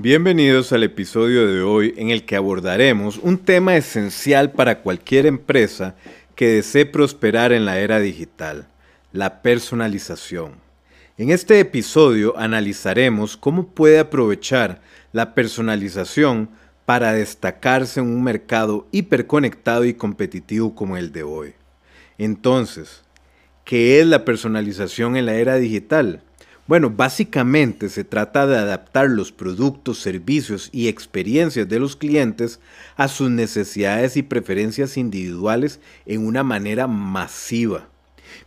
Bienvenidos al episodio de hoy en el que abordaremos un tema esencial para cualquier empresa que desee prosperar en la era digital, la personalización. En este episodio analizaremos cómo puede aprovechar la personalización para destacarse en un mercado hiperconectado y competitivo como el de hoy. Entonces, ¿qué es la personalización en la era digital? Bueno, básicamente se trata de adaptar los productos, servicios y experiencias de los clientes a sus necesidades y preferencias individuales en una manera masiva.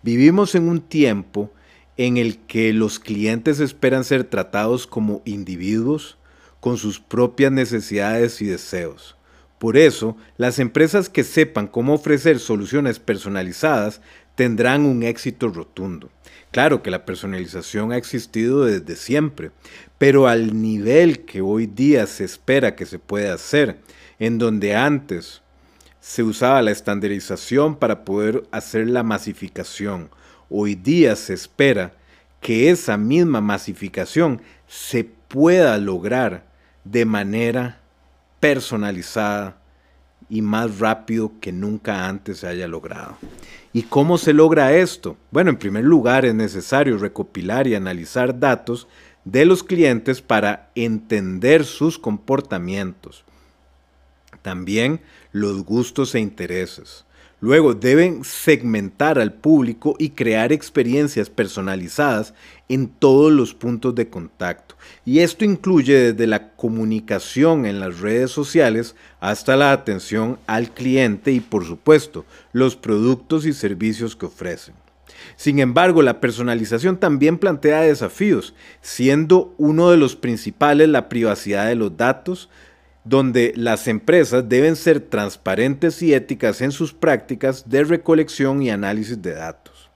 Vivimos en un tiempo en el que los clientes esperan ser tratados como individuos, con sus propias necesidades y deseos. Por eso, las empresas que sepan cómo ofrecer soluciones personalizadas tendrán un éxito rotundo. Claro que la personalización ha existido desde siempre, pero al nivel que hoy día se espera que se pueda hacer, en donde antes se usaba la estandarización para poder hacer la masificación, hoy día se espera que esa misma masificación se pueda lograr de manera personalizada y más rápido que nunca antes se haya logrado. ¿Y cómo se logra esto? Bueno, en primer lugar es necesario recopilar y analizar datos de los clientes para entender sus comportamientos. También los gustos e intereses. Luego deben segmentar al público y crear experiencias personalizadas en todos los puntos de contacto. Y esto incluye desde la comunicación en las redes sociales hasta la atención al cliente y por supuesto los productos y servicios que ofrecen. Sin embargo, la personalización también plantea desafíos, siendo uno de los principales la privacidad de los datos, donde las empresas deben ser transparentes y éticas en sus prácticas de recolección y análisis de datos.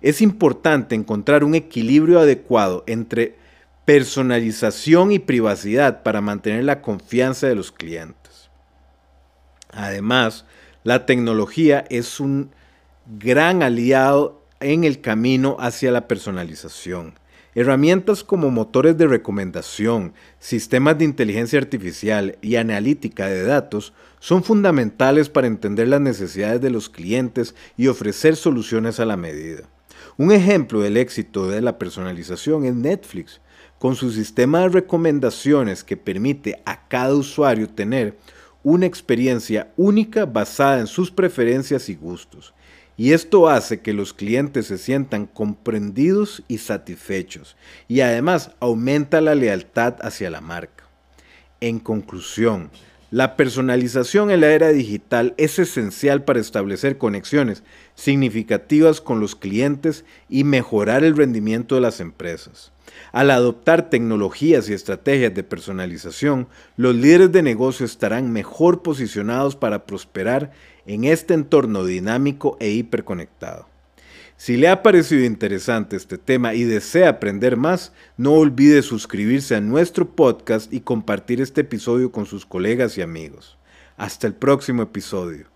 Es importante encontrar un equilibrio adecuado entre personalización y privacidad para mantener la confianza de los clientes. Además, la tecnología es un gran aliado en el camino hacia la personalización. Herramientas como motores de recomendación, sistemas de inteligencia artificial y analítica de datos son fundamentales para entender las necesidades de los clientes y ofrecer soluciones a la medida. Un ejemplo del éxito de la personalización es Netflix, con su sistema de recomendaciones que permite a cada usuario tener una experiencia única basada en sus preferencias y gustos y esto hace que los clientes se sientan comprendidos y satisfechos y además aumenta la lealtad hacia la marca. En conclusión, la personalización en la era digital es esencial para establecer conexiones significativas con los clientes y mejorar el rendimiento de las empresas. Al adoptar tecnologías y estrategias de personalización, los líderes de negocio estarán mejor posicionados para prosperar en este entorno dinámico e hiperconectado. Si le ha parecido interesante este tema y desea aprender más, no olvide suscribirse a nuestro podcast y compartir este episodio con sus colegas y amigos. Hasta el próximo episodio.